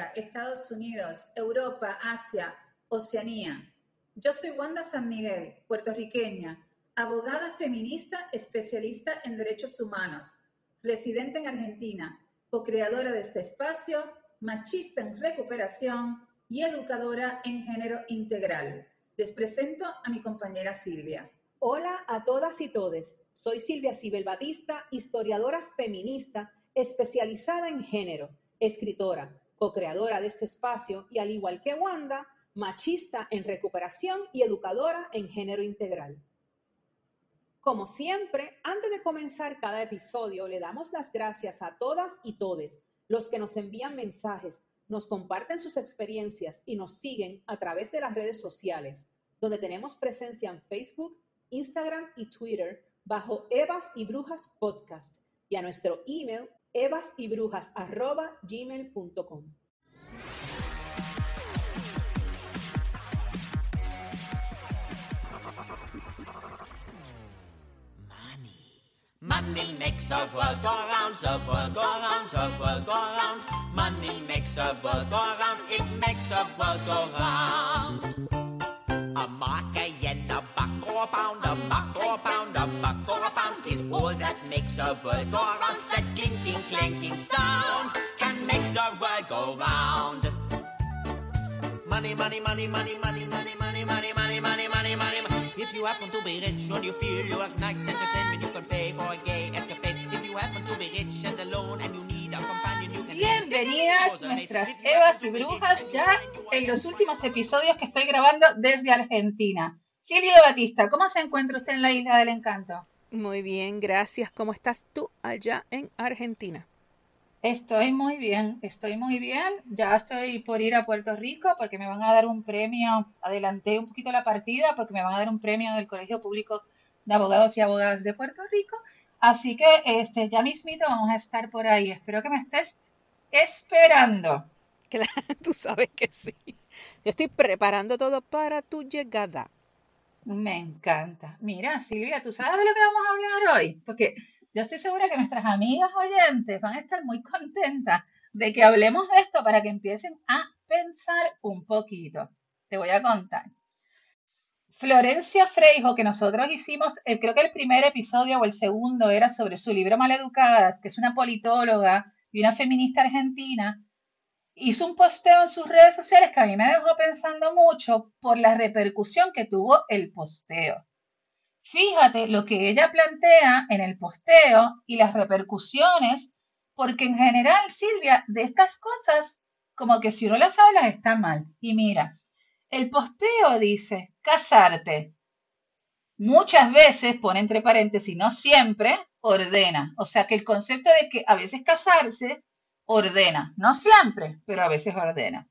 Estados Unidos, Europa, Asia, Oceanía. Yo soy Wanda San Miguel, puertorriqueña, abogada feminista especialista en derechos humanos, residente en Argentina, co-creadora de este espacio, machista en recuperación y educadora en género integral. Les presento a mi compañera Silvia. Hola a todas y todes. Soy Silvia Sibel Batista, historiadora feminista especializada en género, escritora, co-creadora de este espacio y al igual que Wanda, machista en recuperación y educadora en género integral. Como siempre, antes de comenzar cada episodio, le damos las gracias a todas y todes los que nos envían mensajes, nos comparten sus experiencias y nos siguen a través de las redes sociales, donde tenemos presencia en Facebook, Instagram y Twitter bajo Evas y Brujas Podcast y a nuestro email evasyBrujas@gmail.com. Money makes the world go round, the world go round, the world go round. Money makes the world go round, it makes the world go round. A mark, a yen, a buck, or a pound, a buck, or a pound, a buck, or a pound is all that makes the world go round. That clinking, clanking sound can make the world go round. Money, money, money, money, money, money, money, money, money, money, money, money. If you happen to be rich and you feel you have nice entertainment, you can pay for a gay escapade. If you happen to be rich and alone and you need a companion, you can. Bienvenidas nuestras Evas y Brujas ya en los últimos episodios que estoy grabando desde Argentina. Silvia Batista, ¿cómo se encuentra usted en la Isla del Encanto? Muy bien, gracias. ¿Cómo estás tú allá en Argentina? Estoy muy bien, estoy muy bien. Ya estoy por ir a Puerto Rico porque me van a dar un premio. Adelanté un poquito la partida porque me van a dar un premio del Colegio Público de Abogados y Abogadas de Puerto Rico. Así que este, ya mismito vamos a estar por ahí. Espero que me estés esperando. Claro, tú sabes que sí. Yo estoy preparando todo para tu llegada. Me encanta. Mira, Silvia, ¿tú sabes de lo que vamos a hablar hoy? Porque yo estoy segura que nuestras amigas oyentes van a estar muy contentas de que hablemos de esto para que empiecen a pensar un poquito. Te voy a contar. Florencia Freijo, que nosotros hicimos, eh, creo que el primer episodio o el segundo era sobre su libro Maleducadas, que es una politóloga y una feminista argentina, hizo un posteo en sus redes sociales que a mí me dejó pensando mucho por la repercusión que tuvo el posteo. Fíjate lo que ella plantea en el posteo y las repercusiones, porque en general, Silvia, de estas cosas, como que si uno las habla está mal. Y mira, el posteo dice, casarte. Muchas veces, pone entre paréntesis, no siempre, ordena. O sea que el concepto de que a veces casarse ordena, no siempre, pero a veces ordena.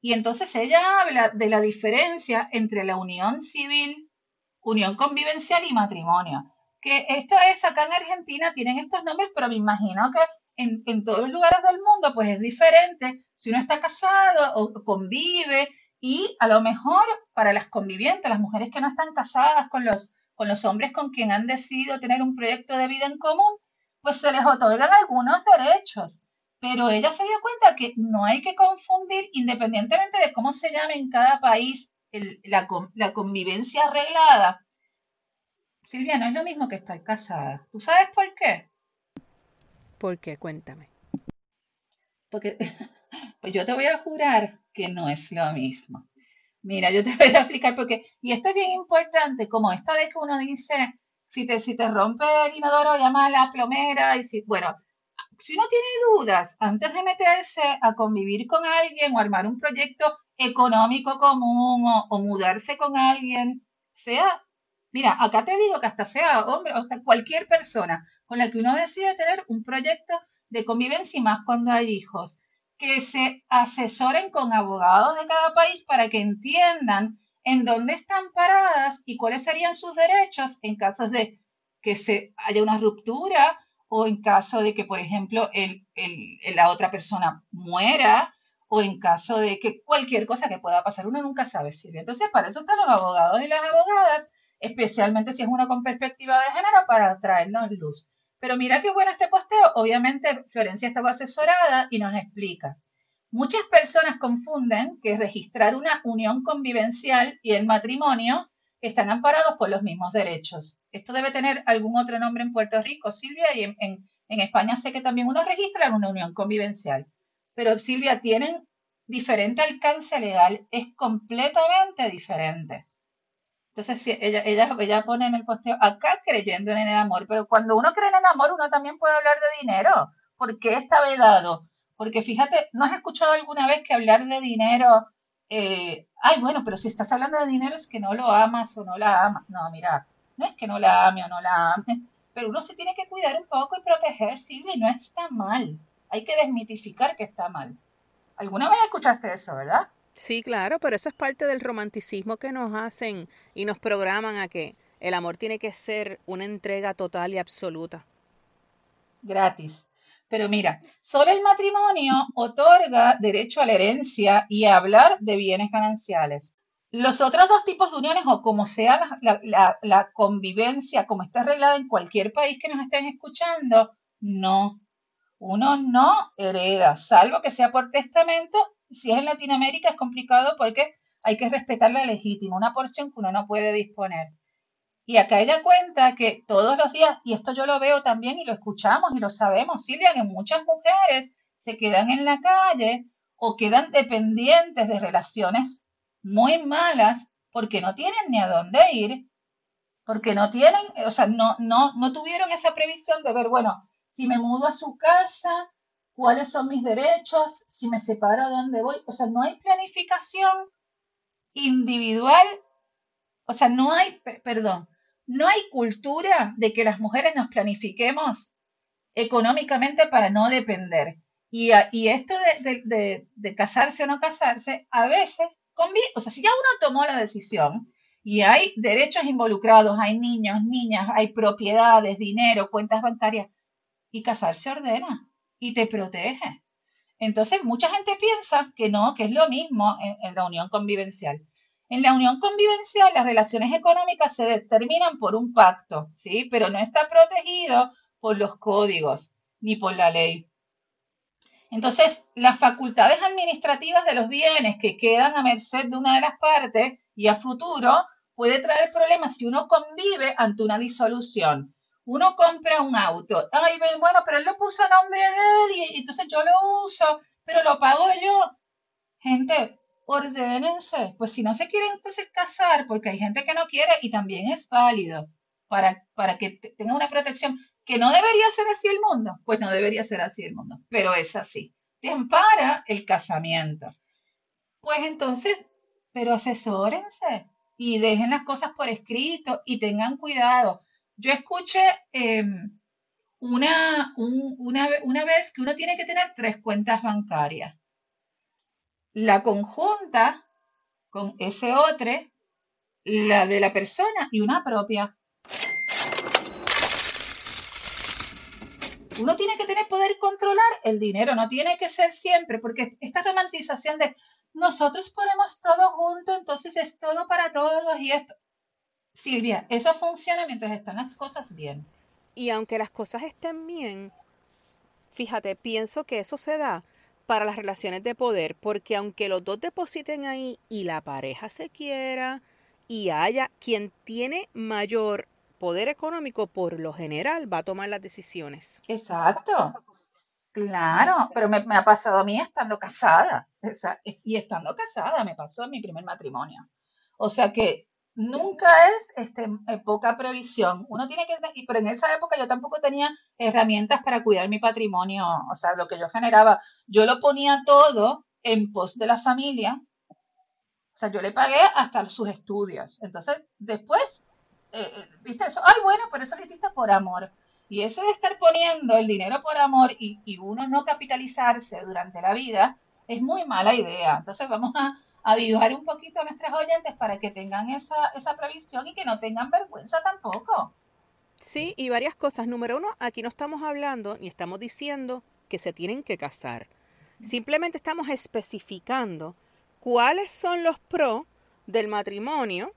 Y entonces ella habla de la diferencia entre la unión civil, unión convivencial y matrimonio. Que esto es, acá en Argentina tienen estos nombres, pero me imagino que en, en todos los lugares del mundo pues es diferente si uno está casado o convive y a lo mejor para las convivientes, las mujeres que no están casadas con los, con los hombres con quien han decidido tener un proyecto de vida en común, pues se les otorgan algunos derechos. Pero ella se dio cuenta que no hay que confundir, independientemente de cómo se llame en cada país el- la, la convivencia arreglada. Silvia, no es lo mismo que estar casada. ¿Tú sabes por qué? ¿Por qué? Cuéntame. Porque, pues yo te voy a jurar que no es lo mismo. Mira, yo te voy a explicar por qué. Y esto es bien importante, como esto de que uno dice, si te, si te rompe el inodoro, llama a la plomera. Y si, bueno, si uno tiene dudas antes de meterse a convivir con alguien o armar un proyecto económico común o, o mudarse con alguien, sea, mira, acá te digo que hasta sea hombre o hasta cualquier persona con la que uno decide tener un proyecto de convivencia y más cuando hay hijos, que se asesoren con abogados de cada país para que entiendan en dónde están paradas y cuáles serían sus derechos en caso de que se haya una ruptura o en caso de que, por ejemplo, la otra persona muera, o en caso de que cualquier cosa que pueda pasar, uno nunca sabe, Silvia. Entonces, para eso están los abogados y las abogadas, especialmente si es uno con perspectiva de género, para traernos luz. Pero mira qué bueno este posteo. Obviamente, Florencia estaba asesorada y nos explica. Muchas personas confunden que registrar una unión convivencial y el matrimonio están amparados por los mismos derechos. Esto debe tener algún otro nombre en Puerto Rico, Silvia, y en, España sé que también uno registra una unión convivencial. Pero Silvia, tienen diferente alcance legal, es completamente diferente. Entonces, ella, ella, ella pone en el posteo, acá creyendo en el amor, pero cuando uno cree en el amor, uno también puede hablar de dinero. ¿Por qué está vedado? Porque fíjate, ¿no has escuchado alguna vez que hablar de dinero eh, ay, bueno, pero si estás hablando de dinero es que no lo amas o no la amas. No, mira, no es que no la ame o no la ame, pero uno se tiene que cuidar un poco y proteger, Silvia, y no está mal. Hay que desmitificar que está mal. ¿Alguna vez escuchaste eso, verdad? Sí, claro, pero eso es parte del romanticismo que nos hacen y nos programan a que el amor tiene que ser una entrega total y absoluta. Gratis. Pero mira, solo el matrimonio otorga derecho a la herencia y a hablar de bienes gananciales. Los otros dos tipos de uniones, o como sea la, convivencia, como está arreglada en cualquier país que nos estén escuchando, no. Uno no hereda, salvo que sea por testamento. Si es en Latinoamérica es complicado porque hay que respetar la legítima, una porción que uno no puede disponer. Y acá ella cuenta que todos los días, y esto yo lo veo también y lo escuchamos y lo sabemos, Silvia, que muchas mujeres se quedan en la calle o quedan dependientes de relaciones muy malas porque no tienen ni a dónde ir, porque no tienen, o sea, no, no, no tuvieron esa previsión de ver, bueno, si me mudo a su casa, cuáles son mis derechos, si me separo, ¿a dónde voy? O sea, no hay planificación individual, o sea, no hay, perdón, no hay cultura de que las mujeres nos planifiquemos económicamente para no depender. Y, esto de, casarse o no casarse, a veces, o sea, si ya uno tomó la decisión y hay derechos involucrados, hay niños, niñas, hay propiedades, dinero, cuentas bancarias, y casarse ordena y te protege. Entonces, mucha gente piensa que no, que es lo mismo en la unión convivencial. En la unión convivencial, las relaciones económicas se determinan por un pacto, ¿sí? Pero no está protegido por los códigos ni por la ley. Entonces, las facultades administrativas de los bienes que quedan a merced de una de las partes y a futuro puede traer problemas si uno convive ante una disolución. Uno compra un auto, ay, bueno, pero él lo puso a nombre de él y entonces yo lo uso, pero lo pago yo. Gente, ordénense. Pues si no se quieren entonces casar, porque hay gente que no quiere y también es válido para, para que tenga una protección, que no debería ser así el mundo, pues no debería ser así el mundo, pero es así. Te ampara el casamiento. Pues entonces, pero asesórense y dejen las cosas por escrito y tengan cuidado. Yo escuché em, una, una, una vez que uno tiene que tener tres cuentas bancarias la conjunta con ese otro, la de la persona y una propia. Uno tiene que tener poder controlar el dinero, no tiene que ser siempre, porque esta romantización de nosotros ponemos todo junto, entonces es todo para todos y esto. Silvia, eso funciona mientras están las cosas bien. Y aunque las cosas estén bien, fíjate, pienso que eso se da para las relaciones de poder, porque aunque los dos depositen ahí y la pareja se quiera y haya quien tiene mayor poder económico, por lo general va a tomar las decisiones. Exacto. Claro, pero me, ha pasado a mí estando casada. y estando casada me pasó en mi primer matrimonio. O sea que nunca es este, eh, poca previsión. Uno tiene que, pero en esa época yo tampoco tenía herramientas para cuidar mi patrimonio, o sea, lo que yo generaba, yo lo ponía todo en pos de la familia. O sea, yo le pagué hasta sus estudios. Entonces, después, eh, eh, viste eso, ay, bueno, pero eso lo hiciste por amor. Y ese de estar poniendo el dinero por amor y, y uno no capitalizarse durante la vida es muy mala idea. Entonces, vamos a avivar un poquito a nuestras oyentes para que tengan esa, esa previsión y que no tengan vergüenza tampoco. Sí, y varias cosas. Número uno, aquí no estamos hablando ni estamos diciendo que se tienen que casar. Simplemente estamos especificando cuáles son los pros del matrimonio,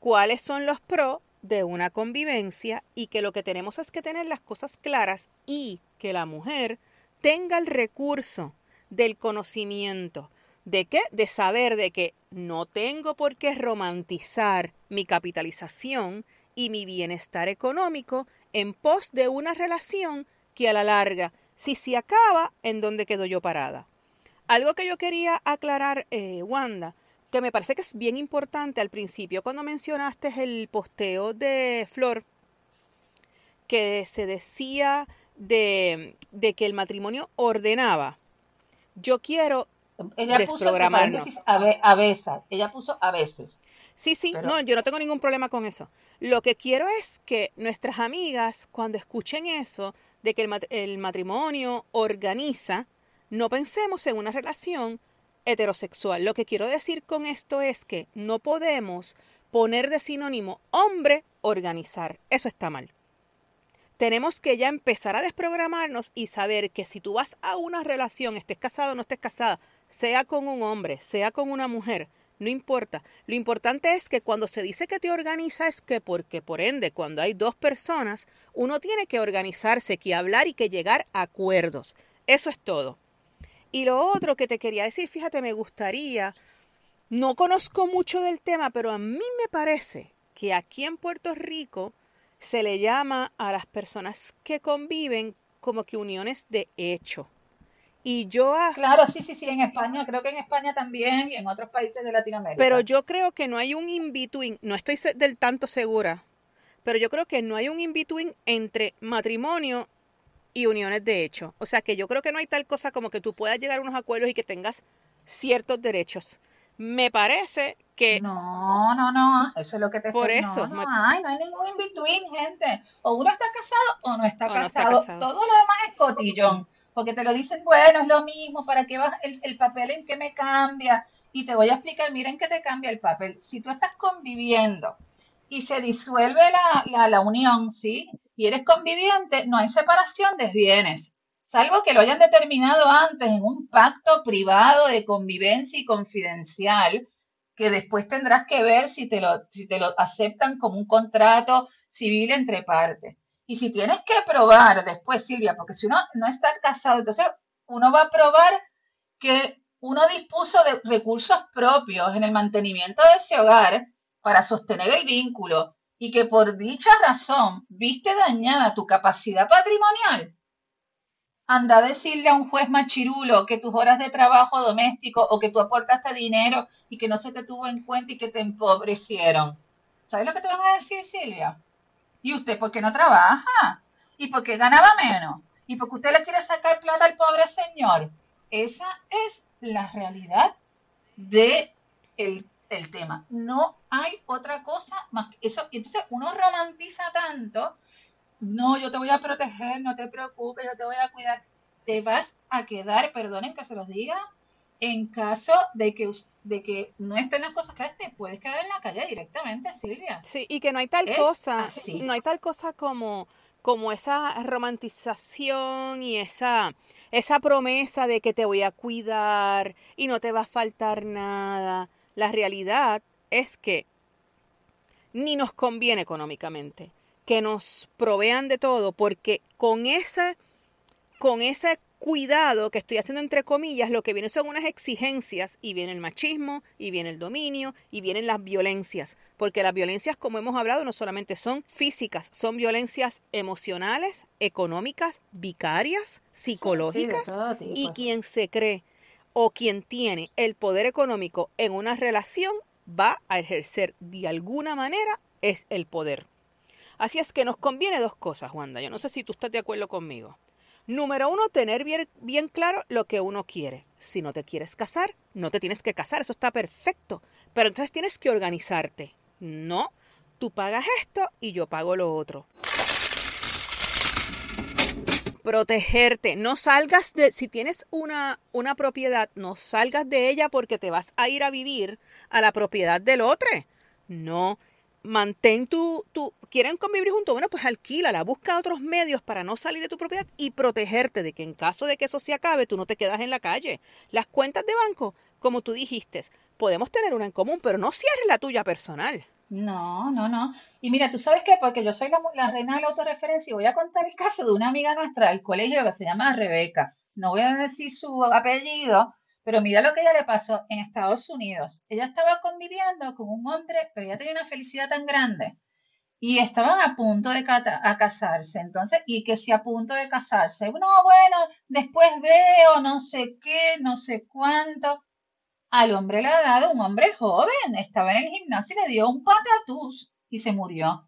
cuáles son los pros de una convivencia y que lo que tenemos es que tener las cosas claras y que la mujer tenga el recurso del conocimiento. ¿De qué? De saber de que no tengo por qué romantizar mi capitalización y mi bienestar económico en pos de una relación que a la larga, si se acaba, ¿en dónde quedo yo parada? Algo que yo quería aclarar, eh, Wanda, que me parece que es bien importante al principio, cuando mencionaste el posteo de Flor, que se decía de, de que el matrimonio ordenaba. Yo quiero ella desprogramarnos. Puso, a, ve, a veces, ella puso a veces. Sí, sí, Pero... no, yo no tengo ningún problema con eso. Lo que quiero es que nuestras amigas, cuando escuchen eso, de que el, el matrimonio organiza, no pensemos en una relación heterosexual. Lo que quiero decir con esto es que no podemos poner de sinónimo hombre organizar. Eso está mal. Tenemos que ya empezar a desprogramarnos y saber que si tú vas a una relación, estés casado o no estés casada, sea con un hombre, sea con una mujer, no importa. Lo importante es que cuando se dice que te organiza es que porque por ende cuando hay dos personas, uno tiene que organizarse, que hablar y que llegar a acuerdos. Eso es todo. Y lo otro que te quería decir, fíjate, me gustaría, no conozco mucho del tema, pero a mí me parece que aquí en Puerto Rico se le llama a las personas que conviven como que uniones de hecho. Y yo... Claro, sí, sí, sí, en España, creo que en España también y en otros países de Latinoamérica. Pero yo creo que no hay un in-between, no estoy del tanto segura, pero yo creo que no hay un in-between entre matrimonio y uniones de hecho. O sea que yo creo que no hay tal cosa como que tú puedas llegar a unos acuerdos y que tengas ciertos derechos. Me parece que... No, no, no, eso es lo que te Por eso. No, no hay, no hay ningún in-between, gente. O uno está casado o no está, o casado. no está casado. Todo lo demás es cotillón porque te lo dicen, bueno, es lo mismo, ¿para qué vas el, el papel en qué me cambia? Y te voy a explicar, miren qué te cambia el papel. Si tú estás conviviendo y se disuelve la, la, la unión, ¿sí? Y eres conviviente, no hay separación de bienes, salvo que lo hayan determinado antes en un pacto privado de convivencia y confidencial, que después tendrás que ver si te lo, si te lo aceptan como un contrato civil entre partes. Y si tienes que probar después, Silvia, porque si uno no está casado, entonces uno va a probar que uno dispuso de recursos propios en el mantenimiento de ese hogar para sostener el vínculo y que por dicha razón viste dañada tu capacidad patrimonial, anda a decirle a un juez machirulo que tus horas de trabajo doméstico o que tú aportaste dinero y que no se te tuvo en cuenta y que te empobrecieron. ¿Sabes lo que te van a decir, Silvia? ¿Y usted por qué no trabaja? ¿Y por qué ganaba menos? ¿Y porque usted le quiere sacar plata al pobre señor? Esa es la realidad de el, el tema. No hay otra cosa más que eso. Entonces uno romantiza tanto. No, yo te voy a proteger, no te preocupes, yo te voy a cuidar. Te vas a quedar, perdonen que se los diga, en caso de que, de que no estén las cosas claras, te puedes quedar en la calle directamente, Silvia. Sí, y que no hay tal cosa, no hay tal cosa como, como esa romantización y esa, esa promesa de que te voy a cuidar y no te va a faltar nada. La realidad es que ni nos conviene económicamente que nos provean de todo, porque con esa, con esa cuidado que estoy haciendo entre comillas, lo que viene son unas exigencias y viene el machismo y viene el dominio y vienen las violencias, porque las violencias, como hemos hablado, no solamente son físicas, son violencias emocionales, económicas, vicarias, psicológicas sí, y quien se cree o quien tiene el poder económico en una relación va a ejercer de alguna manera es el poder. Así es que nos conviene dos cosas, Wanda. Yo no sé si tú estás de acuerdo conmigo. Número uno, tener bien, bien, claro lo que uno quiere. Si no te quieres casar, no te tienes que casar, eso está perfecto. Pero entonces tienes que organizarte. No, tú pagas esto y yo pago lo otro. Protegerte, no salgas de, si tienes una, una propiedad, no salgas de ella porque te vas a ir a vivir a la propiedad del otro. No, mantén tu, tu, quieren convivir juntos, bueno, pues alquílala, busca otros medios para no salir de tu propiedad y protegerte de que en caso de que eso se acabe, tú no te quedas en la calle. Las cuentas de banco, como tú dijiste, podemos tener una en común, pero no cierres la tuya personal. No, no, no. Y mira, tú sabes qué, porque yo soy la, la reina de la autorreferencia y voy a contar el caso de una amiga nuestra del colegio que se llama Rebeca. No voy a decir su apellido, pero mira lo que ella le pasó en Estados Unidos. Ella estaba conviviendo con un hombre, pero ella tenía una felicidad tan grande. Y estaban a punto de casarse, entonces, y que si a punto de casarse, no, bueno, después veo, no sé qué, no sé cuánto. Al hombre le ha dado un hombre joven, estaba en el gimnasio y le dio un patatús y se murió.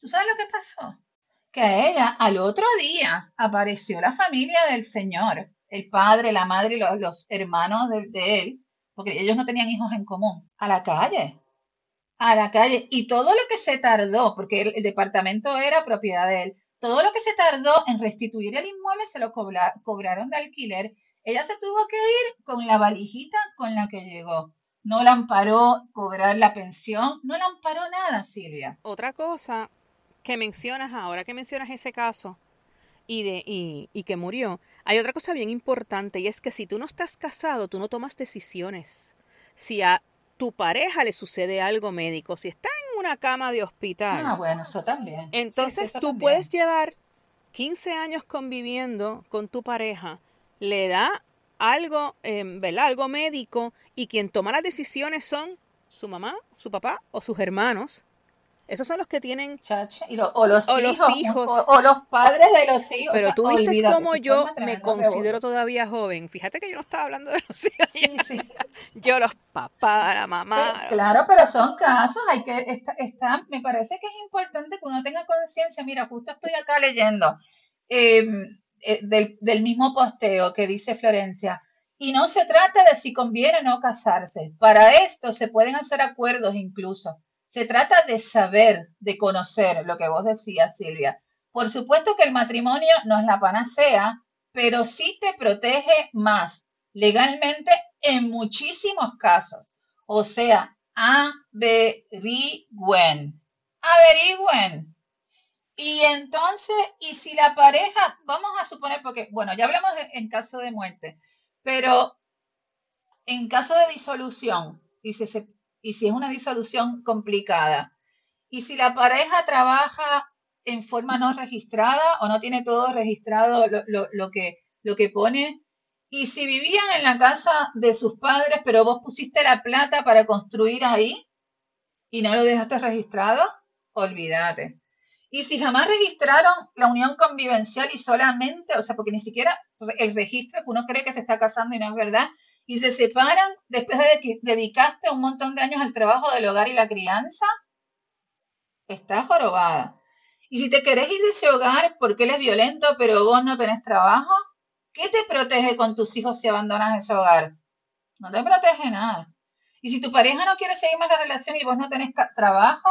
¿Tú sabes lo que pasó? Que a ella al otro día apareció la familia del señor el padre, la madre y los, hermanos de, él, porque ellos no tenían hijos en común, a la calle, a la calle. Y todo lo que se tardó, porque el, departamento era propiedad de él, todo lo que se tardó en restituir el inmueble se lo cobraron de alquiler. Ella se tuvo que ir con la valijita con la que llegó. No la amparó cobrar la pensión, no la amparó nada, Silvia. Otra cosa que mencionas ahora que mencionas ese caso y, de, y, y que murió, hay otra cosa bien importante y es que si tú no estás casado, tú no tomas decisiones. Si a tu pareja le sucede algo médico, si está en una cama de hospital. Ah, bueno, eso también. Entonces tú puedes llevar 15 años conviviendo con tu pareja, le da algo, eh, ¿verdad? Algo médico y quien toma las decisiones son su mamá, su papá o sus hermanos. Esos son los que tienen... o los hijos. O, los padres de los hijos. Pero tú viste cómo yo me considero todavía joven. Fíjate que yo no estaba hablando de los hijos. Yo los papás, la mamá. claro, pero son casos. Hay que está, me parece que es importante que uno tenga conciencia. Mira, justo estoy acá leyendo em, eh, del, del mismo posteo que dice Florencia. Y no se trata de si conviene o no casarse. Para esto se pueden hacer acuerdos incluso. Se trata de saber, de conocer, lo que vos decías, Silvia. Por supuesto que el matrimonio no es la panacea, pero sí te protege más legalmente en muchísimos casos. O sea, averigüen, averigüen. Y entonces, y si la pareja, vamos a suponer, porque, bueno, ya hablamos en caso de muerte, pero en caso de disolución, y se, y si es una disolución complicada. Y si la pareja trabaja en forma no registrada o no tiene todo registrado lo, que, lo que pone. Y si vivían en la casa de sus padres, pero vos pusiste la plata para construir ahí y no lo dejaste registrado, olvídate. Y si jamás registraron la unión convivencial y solamente, o sea, porque ni siquiera el registro que uno cree que se está casando y no es verdad, y se separan después de que dedicaste un montón de años al trabajo del hogar y la crianza, estás jorobada. Y si te querés ir de ese hogar porque él es violento, pero vos no tenés trabajo, ¿qué te protege con tus hijos si abandonas ese hogar? No te protege nada. Y si tu pareja no quiere seguir más la relación y vos no tenés trabajo,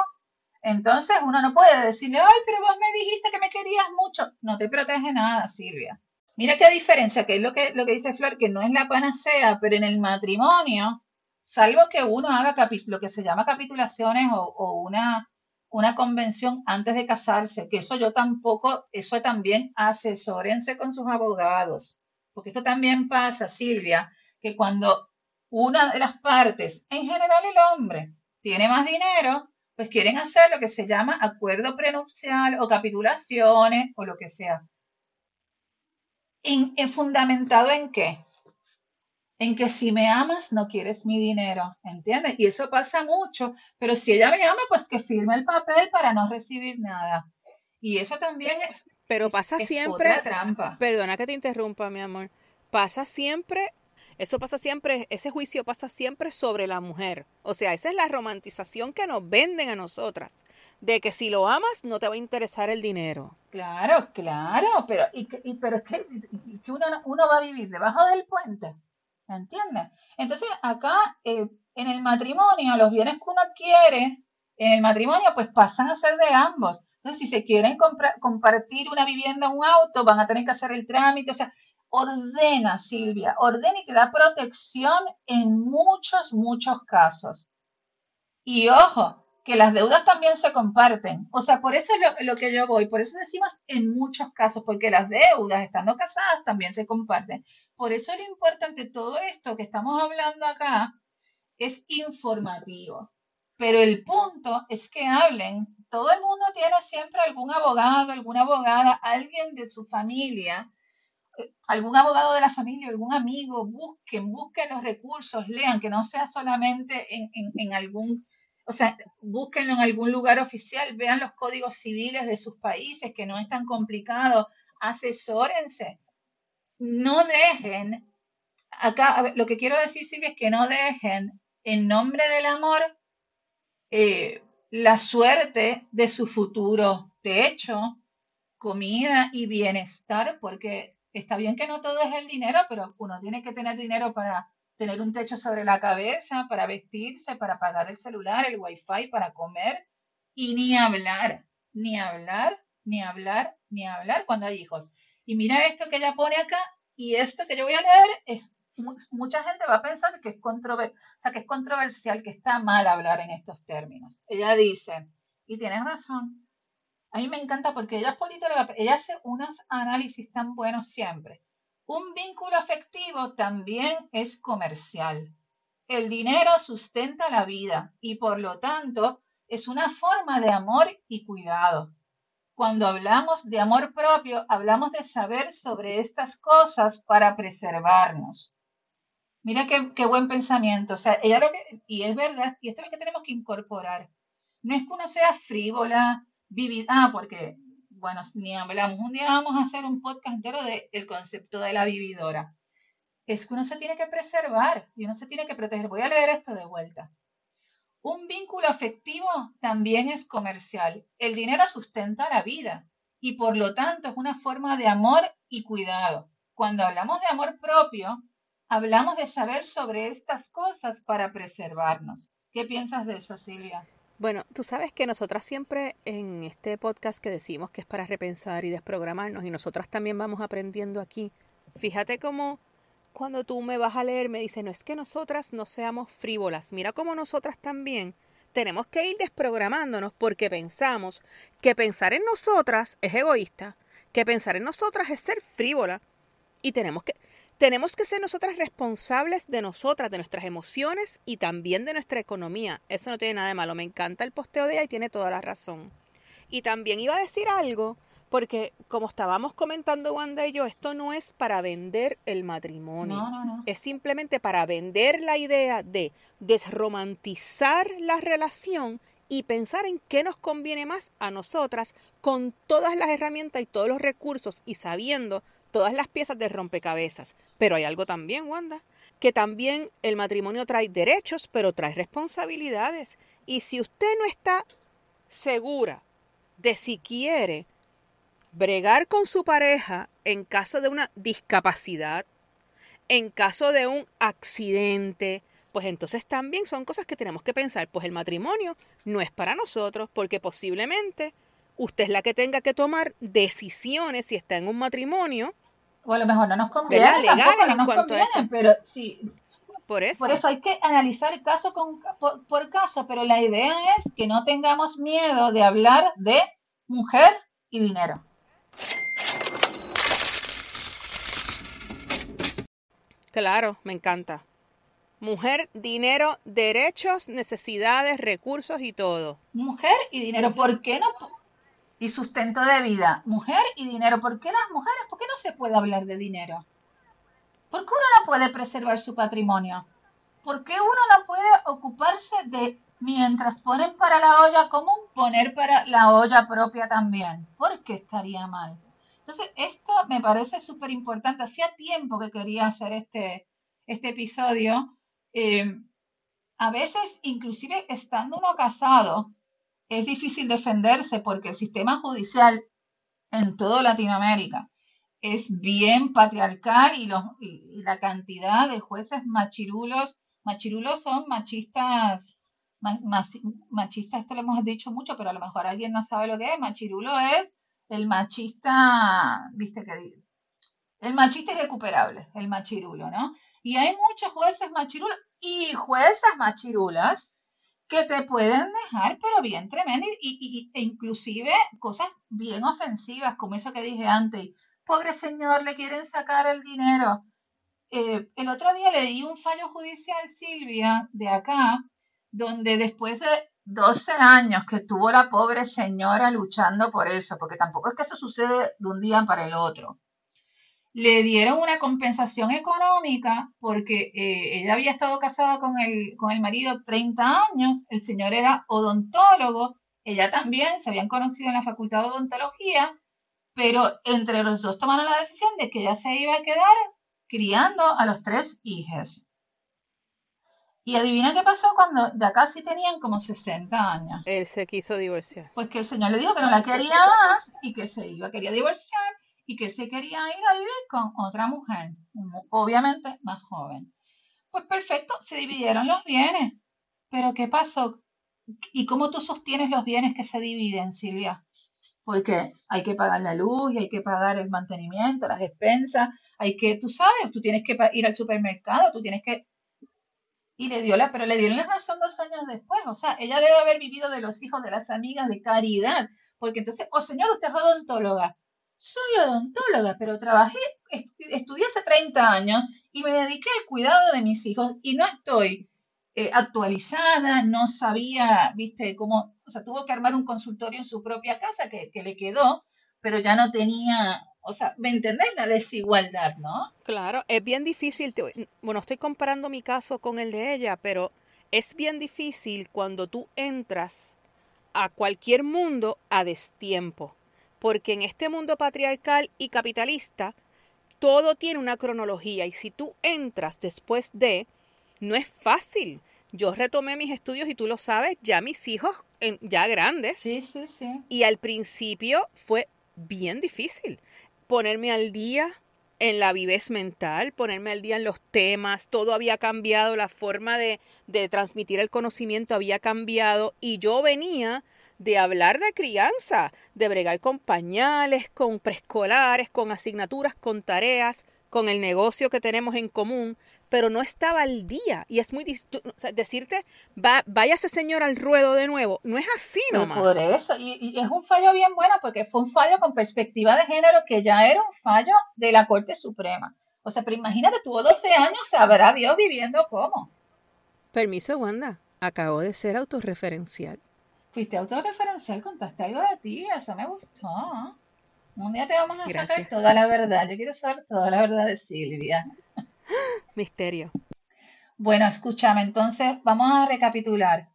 entonces uno no puede decirle, ay, pero vos me dijiste que me querías mucho. No te protege nada, Silvia. Mira qué diferencia, que es lo que, lo que dice Flor, que no es la panacea, pero en el matrimonio, salvo que uno haga lo que se llama capitulaciones o, una, una convención antes de casarse, que eso yo tampoco, eso también asesórense con sus abogados, porque esto también pasa, Silvia, que cuando una de las partes, en general el hombre, tiene más dinero, pues quieren hacer lo que se llama acuerdo prenupcial o capitulaciones o lo que sea en, fundamentado en qué? En que si me amas, no quieres mi dinero, ¿entiendes? Y eso pasa mucho, pero si ella me ama, pues que firme el papel para no recibir nada. Y eso también es... Pero pasa siempre... trampa. Perdona que te interrumpa, mi amor. Pasa siempre eso pasa siempre, ese juicio pasa siempre sobre la mujer. O sea, esa es la romantización que nos venden a nosotras, de que si lo amas no te va a interesar el dinero. Claro, claro, pero, y, pero es que, uno, uno, va a vivir debajo del puente, ¿entiendes? Entonces, acá, eh, en el matrimonio, los bienes que uno adquiere, en el matrimonio, pues pasan a ser de ambos. Entonces, si se quieren compartir una vivienda, un auto, van a tener que hacer el trámite, o sea, ordena, Silvia, ordena y te da protección en muchos, muchos casos. Y ojo, que las deudas también se comparten. O sea, por eso es lo, que yo voy, por eso decimos en muchos casos, porque las deudas, estando casadas, también se comparten. Por eso lo importante, todo esto que estamos hablando acá es informativo. Pero el punto es que hablen. Todo el mundo tiene siempre algún abogado, alguna abogada, alguien de su familia, algún abogado de la familia, algún amigo. Busquen, busquen los recursos, lean, que no sea solamente en, en, en algún o sea, búsquenlo en algún lugar oficial, vean los códigos civiles de sus países, que no es tan complicado, asesórense. No dejen, acá lo que quiero decir, Silvia, es que no dejen en nombre del amor eh, la suerte de su futuro. De hecho, comida y bienestar, porque está bien que no todo es el dinero, pero uno tiene que tener dinero para tener un techo sobre la cabeza, para vestirse, para pagar el celular, el wifi, para comer y ni hablar, ni hablar, ni hablar, ni hablar cuando hay hijos. Y mira esto que ella pone acá y esto que yo voy a leer es mucha gente va a pensar que es, o sea, que es controversial, que está mal hablar en estos términos. Ella dice, y tienes razón, a mí me encanta porque ella es politóloga, ella hace unos análisis tan buenos siempre. Un vínculo afectivo también es comercial. El dinero sustenta la vida y por lo tanto es una forma de amor y cuidado. Cuando hablamos de amor propio, hablamos de saber sobre estas cosas para preservarnos. Mira qué, buen pensamiento. O sea, ella lo que, y es verdad, y esto es lo que tenemos que incorporar. No es que uno sea frívola, vivir, ah, porque bueno, ni hablamos. Un día vamos a hacer un podcast entero del concepto de la vividora. Es que uno se tiene que preservar y uno se tiene que proteger. Voy a leer esto de vuelta. Un vínculo afectivo también es comercial. El dinero sustenta la vida y por lo tanto es una forma de amor y cuidado. Cuando hablamos de amor propio, hablamos de saber sobre estas cosas para preservarnos. ¿Qué piensas de eso, Silvia? Bueno, tú sabes que nosotras siempre en este podcast que decimos que es para repensar y desprogramarnos y nosotras también vamos aprendiendo aquí. Fíjate cómo cuando tú me vas a leer me dices, no es que nosotras no seamos frívolas, mira cómo nosotras también tenemos que ir desprogramándonos porque pensamos que pensar en nosotras es egoísta, que pensar en nosotras es ser frívola y tenemos que tenemos que ser nosotras responsables de nosotras, de nuestras emociones y también de nuestra economía. Eso no tiene nada de malo. Me encanta el posteo de ella y tiene toda la razón. Y también iba a decir algo, porque como estábamos comentando Wanda y yo, esto no es para vender el matrimonio. No, no, no. Es simplemente para vender la idea de desromantizar la relación y pensar en qué nos conviene más a nosotras con todas las herramientas y todos los recursos y sabiendo todas las piezas de rompecabezas. Pero hay algo también, Wanda, que también el matrimonio trae derechos, pero trae responsabilidades. Y si usted no está segura de si quiere bregar con su pareja en caso de una discapacidad, en caso de un accidente, pues entonces también son cosas que tenemos que pensar. Pues el matrimonio no es para nosotros, porque posiblemente usted es la que tenga que tomar decisiones si está en un matrimonio o a lo mejor no nos conviene, tampoco, no nos conviene, pero sí. Por eso. Por eso hay que analizar caso con, por, por caso, pero la idea es que no tengamos miedo de hablar de mujer y dinero. Claro, me encanta. Mujer, dinero, derechos, necesidades, recursos y todo. Mujer y dinero. ¿Por qué no? Y sustento de vida, mujer y dinero. ¿Por qué las mujeres? ¿Por qué no se puede hablar de dinero? ¿Por qué uno no puede preservar su patrimonio? ¿Por qué uno no puede ocuparse de, mientras ponen para la olla común, poner para la olla propia también? ¿Por qué estaría mal? Entonces, esto me parece súper importante. Hacía tiempo que quería hacer este, este episodio. Eh, a veces, inclusive estando uno casado, es difícil defenderse porque el sistema judicial en toda Latinoamérica es bien patriarcal y, los, y, la cantidad de jueces machirulos, machirulos son machistas, machistas, esto lo hemos dicho mucho, pero a lo mejor alguien no sabe lo que es, machirulo es el machista, viste que el machista irrecuperable, el machirulo, ¿no? Y hay muchos jueces machirulos y juezas machirulas que te pueden dejar, pero bien tremendo, y, y- e inclusive cosas bien ofensivas, como eso que dije antes. Pobre señor, le quieren sacar el dinero. Eh, el otro día leí un fallo judicial, Silvia, de acá, donde después de 12 años que estuvo la pobre señora luchando por eso, porque tampoco es que eso sucede de un día para el otro le dieron una compensación económica porque eh, ella había estado casada con el, con el marido 30 años, el señor era odontólogo, ella también se habían conocido en la facultad de odontología, pero entre los dos tomaron la decisión de que ella se iba a quedar criando a los tres hijos. Y adivina qué pasó cuando ya casi tenían como 60 años. Él se quiso divorciar. Pues que el señor le dijo que no la quería más y que se iba, quería divorciar y que se quería ir a vivir con otra mujer, mu- obviamente más joven. Pues perfecto, se dividieron los bienes. Pero ¿qué pasó? ¿Y cómo tú sostienes los bienes que se dividen, Silvia? Porque hay que pagar la luz y hay que pagar el mantenimiento, las expensas, hay que, tú sabes, tú tienes que ir al supermercado, tú tienes que... Y le dio la, pero le dieron la razón dos años después. O sea, ella debe haber vivido de los hijos de las amigas de caridad. Porque entonces, oh señor, usted es odontóloga. Soy odontóloga, pero trabajé, est- estudié hace 30 años y me dediqué al cuidado de mis hijos y no estoy eh, actualizada, no sabía, viste, cómo, o sea, tuvo que armar un consultorio en su propia casa que, que le quedó, pero ya no tenía, o sea, ¿me entendés? La desigualdad, ¿no? Claro, es bien difícil. te- bueno, estoy comparando mi caso con el de ella, pero es bien difícil cuando tú entras a cualquier mundo a destiempo. Porque en este mundo patriarcal y capitalista, todo tiene una cronología. Y si tú entras después de, no es fácil. Yo retomé mis estudios y tú lo sabes, ya mis hijos en- ya grandes. Sí, sí, sí. Y al principio fue bien difícil ponerme al día en la vivez mental, ponerme al día en los temas, todo había cambiado, la forma de, de transmitir el conocimiento había cambiado y yo venía de hablar de crianza, de bregar con pañales, con preescolares, con asignaturas, con tareas, con el negocio que tenemos en común, pero no estaba al día. Y es muy o sea, decirte, va, váyase señor al ruedo de nuevo, no es así nomás. por eso, y, y es un fallo bien bueno porque fue un fallo con perspectiva de género que ya era un fallo de la Corte Suprema. O sea, pero imagínate, tuvo 12 años, sabrá Dios viviendo cómo. Permiso, Wanda. Acabo de ser autorreferencial. Fuiste autorreferencial, contaste algo de ti, eso me gustó. Un día te vamos a sacar Gracias. toda la verdad. Yo quiero saber toda la verdad de Silvia. Misterio. Bueno, escúchame, entonces vamos a recapitular.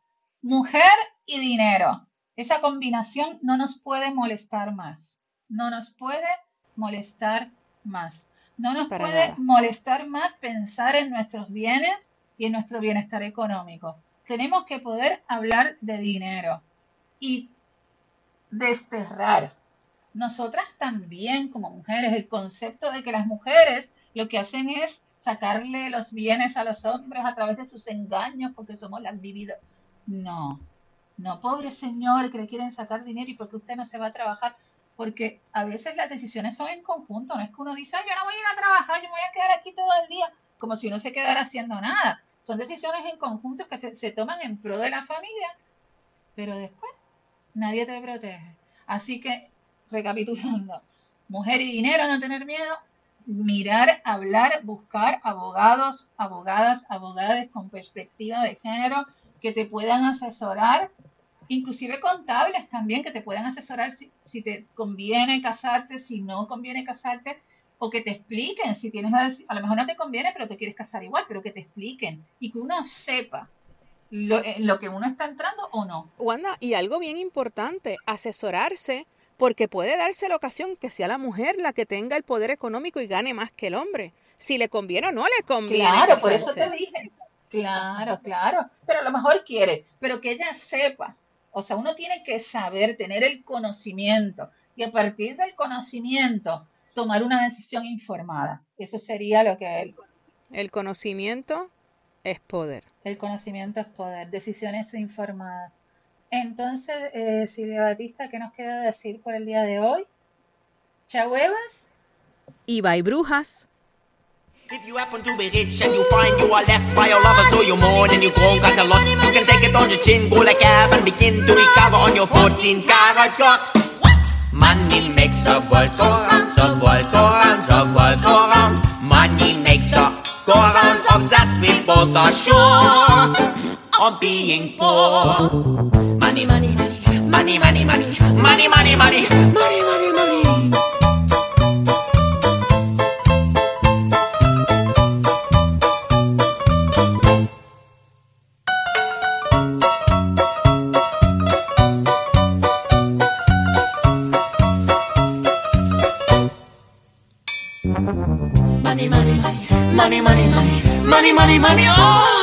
Mujer y dinero. Esa combinación no nos puede molestar más. No nos puede molestar más. No nos Para puede nada. molestar más pensar en nuestros bienes y en nuestro bienestar económico. Tenemos que poder hablar de dinero y desterrar. Nosotras también como mujeres, el concepto de que las mujeres lo que hacen es sacarle los bienes a los hombres a través de sus engaños porque somos las vividas. No, no, pobre señor que le quieren sacar dinero y porque usted no se va a trabajar. Porque a veces las decisiones son en conjunto, no es que uno dice, "Ay, yo no voy a ir a trabajar, yo me voy a quedar aquí todo el día, como si no se quedara haciendo nada. Son decisiones en conjunto que se, se toman en pro de la familia, pero después nadie te protege. Así que, recapitulando, mujer y dinero, no tener miedo, mirar, hablar, buscar abogados, abogadas, abogades con perspectiva de género que te puedan asesorar, inclusive contables también, que te puedan asesorar si, si te conviene casarte, si no conviene casarte, o que te expliquen si tienes deci- a lo mejor no te conviene, pero te quieres casar igual, pero que te expliquen y que uno sepa lo, en lo que uno está entrando o no. Wanda, y algo bien importante, asesorarse, porque puede darse la ocasión que sea la mujer la que tenga el poder económico y gane más que el hombre. Si le conviene o no le conviene. Claro, por eso te dije. Claro, claro. Pero a lo mejor quiere, pero que ella sepa. O sea, uno tiene que saber, tener el conocimiento y a partir del conocimiento tomar una decisión informada. Eso sería lo que el, El conocimiento es poder. el conocimiento es poder, decisiones informadas. Entonces, eh, Silvia Batista, ¿qué nos queda decir por el día de hoy? Chahuevas. Y bye brujas. If you happen to be rich and you find you are left by your lover, so you're more than you grown, got a lot. You can take it on your chin, go like ab and begin to recover on your 14 carat clocks. Money makes the world go round, the world go round, the world go round. Money makes the go round, of that we both are sure of being poor. Money, money, money, money, money, money, money, money, money, money, money. Money, money. Oh!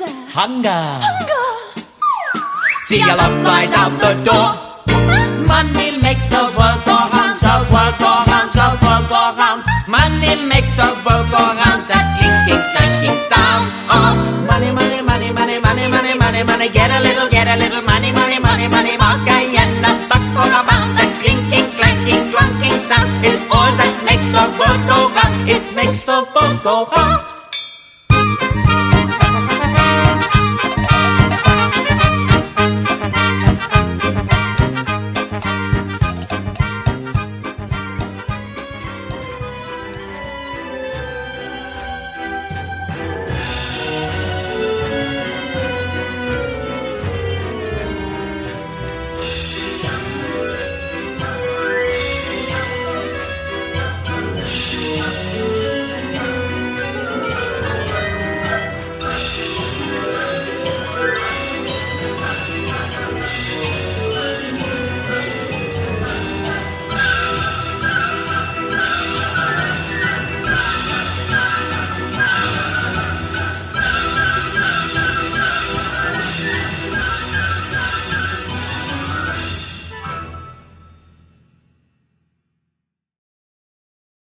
Window, hunger. Hunger. See your love flies out the door. Money makes the world go round, the world go round, the world go round. Money makes the world go round. That clinking, clanking sound of money, money, money, money, money, money, money, money. Get a little, get a little money, money, money, money. Marca and a buck all around. That clinking, clanking, clunking sound is all that makes the world go round. It makes the world go round.